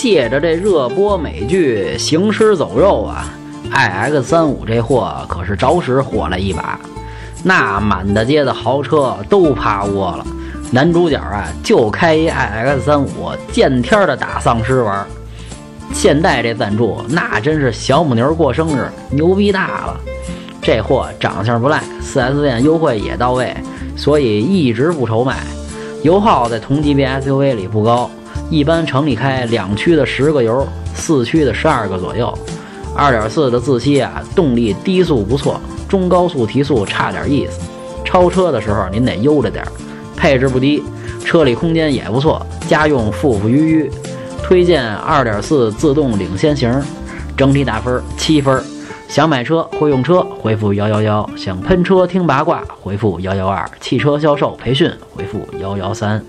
借着这热播美剧行尸走肉啊，iX 三五这货可是着实火了一把，那满大街的豪车都趴窝了。男主角啊，就开一 iX 三五，见天的打丧尸玩。现在这赞助那真是小母牛过生日，牛逼大了。这货长相不赖，4S 店优惠也到位，所以一直不愁卖。油耗在同级别 SUV 里不高，一般城里开两驱的十个油，四驱的十二个左右。2.4的自吸啊，动力低速不错，中高速提速差点意思。超车的时候您得悠着点儿。配置不低，车里空间也不错，家用富富裕裕。推荐2.4自动领先型，整体打分七分。想买车会用车，回复幺幺幺；想喷车听八卦，回复幺幺二；汽车销售培训，回复幺幺三。